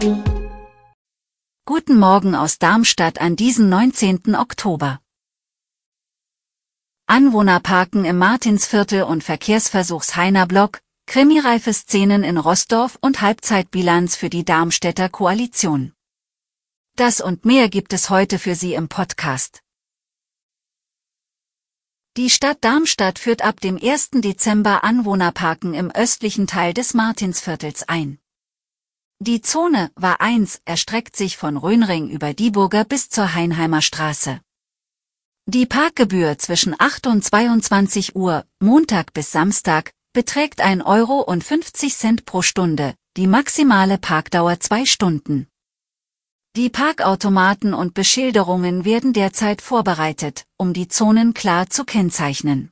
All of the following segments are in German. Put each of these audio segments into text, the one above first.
Guten Morgen aus Darmstadt an diesem 19. Oktober. Anwohnerparken im Martinsviertel und Verkehrsversuchs Heiner Block, krimireife Szenen in Rossdorf und Halbzeitbilanz für die Darmstädter Koalition. Das und mehr gibt es heute für Sie im Podcast. Die Stadt Darmstadt führt ab dem 1. Dezember Anwohnerparken im östlichen Teil des Martinsviertels ein. Die Zone war 1 erstreckt sich von Röhnring über Dieburger bis zur Heinheimer Straße. Die Parkgebühr zwischen 8 und 22 Uhr, Montag bis Samstag, beträgt 1 Euro und 50 Cent pro Stunde, die maximale Parkdauer 2 Stunden. Die Parkautomaten und Beschilderungen werden derzeit vorbereitet, um die Zonen klar zu kennzeichnen.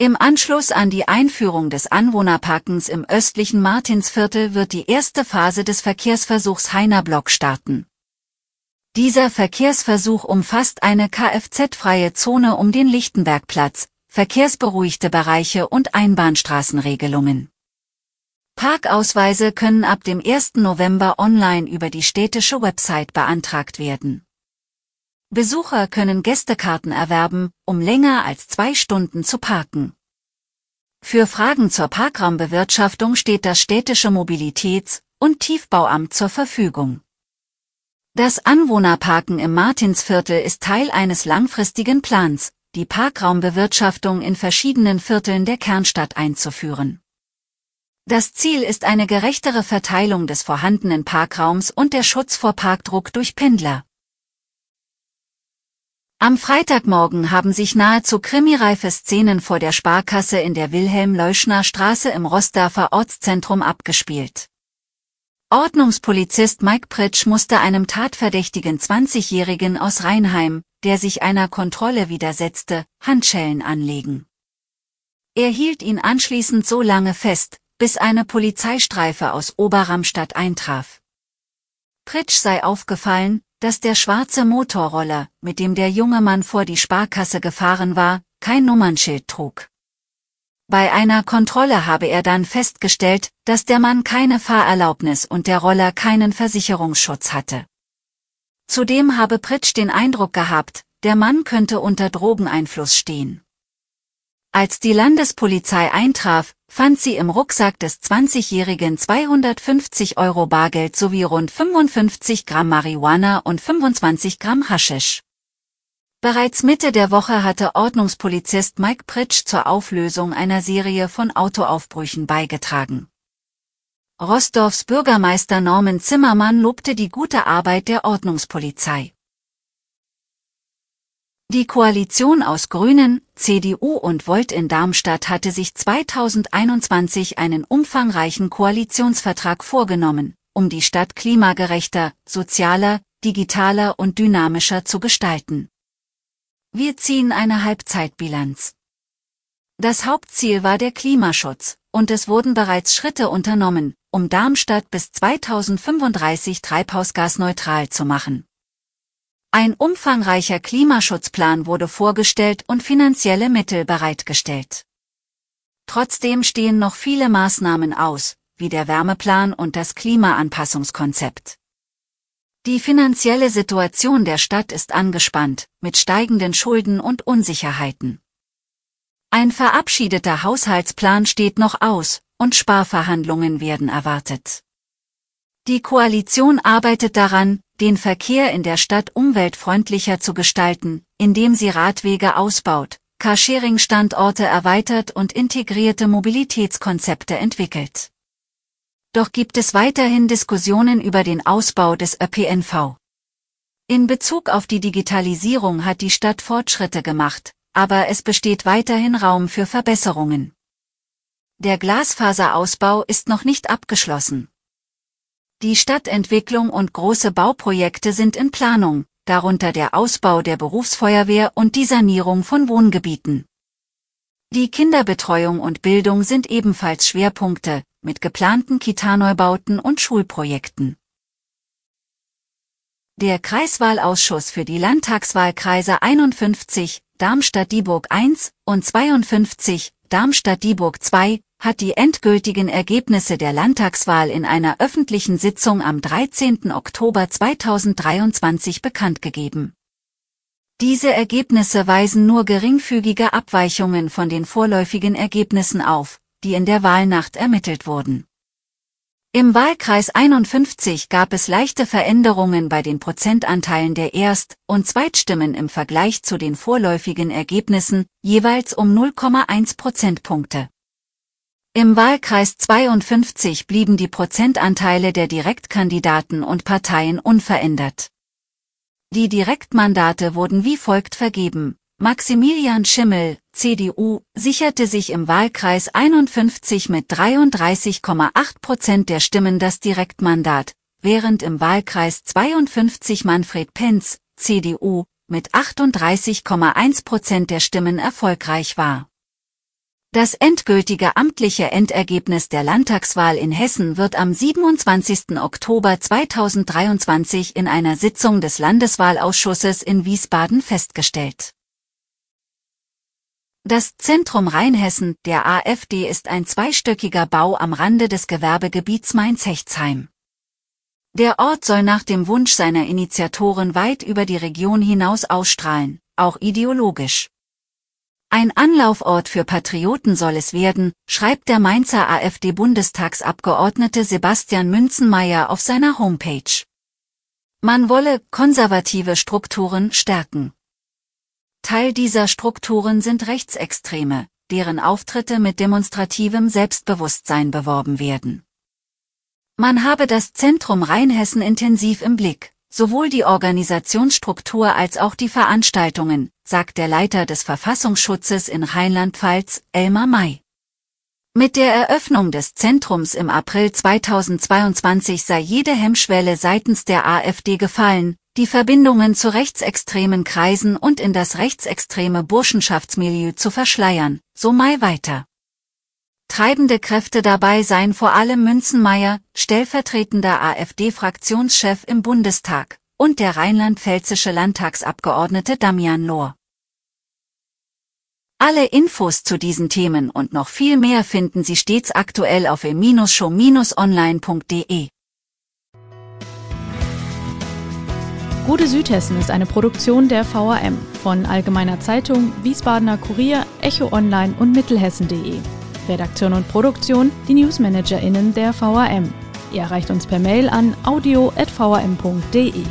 Im Anschluss an die Einführung des Anwohnerparkens im östlichen Martinsviertel wird die erste Phase des Verkehrsversuchs Heiner Block starten. Dieser Verkehrsversuch umfasst eine Kfz-freie Zone um den Lichtenbergplatz, verkehrsberuhigte Bereiche und Einbahnstraßenregelungen. Parkausweise können ab dem 1. November online über die städtische Website beantragt werden. Besucher können Gästekarten erwerben, um länger als zwei Stunden zu parken. Für Fragen zur Parkraumbewirtschaftung steht das städtische Mobilitäts- und Tiefbauamt zur Verfügung. Das Anwohnerparken im Martinsviertel ist Teil eines langfristigen Plans, die Parkraumbewirtschaftung in verschiedenen Vierteln der Kernstadt einzuführen. Das Ziel ist eine gerechtere Verteilung des vorhandenen Parkraums und der Schutz vor Parkdruck durch Pendler. Am Freitagmorgen haben sich nahezu krimireife Szenen vor der Sparkasse in der Wilhelm-Leuschner Straße im Rossdorfer Ortszentrum abgespielt. Ordnungspolizist Mike Pritsch musste einem tatverdächtigen 20-Jährigen aus Rheinheim, der sich einer Kontrolle widersetzte, Handschellen anlegen. Er hielt ihn anschließend so lange fest, bis eine Polizeistreife aus Oberramstadt eintraf. Pritsch sei aufgefallen, dass der schwarze Motorroller, mit dem der junge Mann vor die Sparkasse gefahren war, kein Nummernschild trug. Bei einer Kontrolle habe er dann festgestellt, dass der Mann keine Fahrerlaubnis und der Roller keinen Versicherungsschutz hatte. Zudem habe Pritsch den Eindruck gehabt, der Mann könnte unter Drogeneinfluss stehen. Als die Landespolizei eintraf, fand sie im Rucksack des 20-Jährigen 250 Euro Bargeld sowie rund 55 Gramm Marihuana und 25 Gramm Haschisch. Bereits Mitte der Woche hatte Ordnungspolizist Mike Pritsch zur Auflösung einer Serie von Autoaufbrüchen beigetragen. Rosdorfs Bürgermeister Norman Zimmermann lobte die gute Arbeit der Ordnungspolizei. Die Koalition aus Grünen, CDU und Volt in Darmstadt hatte sich 2021 einen umfangreichen Koalitionsvertrag vorgenommen, um die Stadt klimagerechter, sozialer, digitaler und dynamischer zu gestalten. Wir ziehen eine Halbzeitbilanz. Das Hauptziel war der Klimaschutz, und es wurden bereits Schritte unternommen, um Darmstadt bis 2035 treibhausgasneutral zu machen. Ein umfangreicher Klimaschutzplan wurde vorgestellt und finanzielle Mittel bereitgestellt. Trotzdem stehen noch viele Maßnahmen aus, wie der Wärmeplan und das Klimaanpassungskonzept. Die finanzielle Situation der Stadt ist angespannt, mit steigenden Schulden und Unsicherheiten. Ein verabschiedeter Haushaltsplan steht noch aus, und Sparverhandlungen werden erwartet. Die Koalition arbeitet daran, den Verkehr in der Stadt umweltfreundlicher zu gestalten, indem sie Radwege ausbaut, Carsharing-Standorte erweitert und integrierte Mobilitätskonzepte entwickelt. Doch gibt es weiterhin Diskussionen über den Ausbau des ÖPNV. In Bezug auf die Digitalisierung hat die Stadt Fortschritte gemacht, aber es besteht weiterhin Raum für Verbesserungen. Der Glasfaserausbau ist noch nicht abgeschlossen. Die Stadtentwicklung und große Bauprojekte sind in Planung, darunter der Ausbau der Berufsfeuerwehr und die Sanierung von Wohngebieten. Die Kinderbetreuung und Bildung sind ebenfalls Schwerpunkte, mit geplanten Kitaneubauten und Schulprojekten. Der Kreiswahlausschuss für die Landtagswahlkreise 51, Darmstadt-Dieburg 1 und 52, Darmstadt-Dieburg 2, hat die endgültigen Ergebnisse der Landtagswahl in einer öffentlichen Sitzung am 13. Oktober 2023 bekannt gegeben. Diese Ergebnisse weisen nur geringfügige Abweichungen von den vorläufigen Ergebnissen auf, die in der Wahlnacht ermittelt wurden. Im Wahlkreis 51 gab es leichte Veränderungen bei den Prozentanteilen der Erst- und Zweitstimmen im Vergleich zu den vorläufigen Ergebnissen, jeweils um 0,1 Prozentpunkte. Im Wahlkreis 52 blieben die Prozentanteile der Direktkandidaten und Parteien unverändert. Die Direktmandate wurden wie folgt vergeben. Maximilian Schimmel, CDU, sicherte sich im Wahlkreis 51 mit 33,8 Prozent der Stimmen das Direktmandat, während im Wahlkreis 52 Manfred Penz, CDU, mit 38,1 Prozent der Stimmen erfolgreich war. Das endgültige amtliche Endergebnis der Landtagswahl in Hessen wird am 27. Oktober 2023 in einer Sitzung des Landeswahlausschusses in Wiesbaden festgestellt. Das Zentrum Rheinhessen der AfD ist ein zweistöckiger Bau am Rande des Gewerbegebiets Mainz-Hechtsheim. Der Ort soll nach dem Wunsch seiner Initiatoren weit über die Region hinaus ausstrahlen, auch ideologisch. Ein Anlaufort für Patrioten soll es werden, schreibt der Mainzer AfD-Bundestagsabgeordnete Sebastian Münzenmeier auf seiner Homepage. Man wolle konservative Strukturen stärken. Teil dieser Strukturen sind Rechtsextreme, deren Auftritte mit demonstrativem Selbstbewusstsein beworben werden. Man habe das Zentrum Rheinhessen intensiv im Blick, sowohl die Organisationsstruktur als auch die Veranstaltungen, sagt der Leiter des Verfassungsschutzes in Rheinland-Pfalz, Elmar May. Mit der Eröffnung des Zentrums im April 2022 sei jede Hemmschwelle seitens der AfD gefallen, die Verbindungen zu rechtsextremen Kreisen und in das rechtsextreme Burschenschaftsmilieu zu verschleiern, so May weiter. Treibende Kräfte dabei seien vor allem Münzenmeier, stellvertretender AfD-Fraktionschef im Bundestag, und der rheinland-pfälzische Landtagsabgeordnete Damian Lohr. Alle Infos zu diesen Themen und noch viel mehr finden Sie stets aktuell auf e-show-online.de. Gute Südhessen ist eine Produktion der VRM von Allgemeiner Zeitung, Wiesbadener Kurier, Echo Online und Mittelhessen.de. Redaktion und Produktion die NewsmanagerInnen der VRM. Ihr erreicht uns per Mail an audio.vrm.de.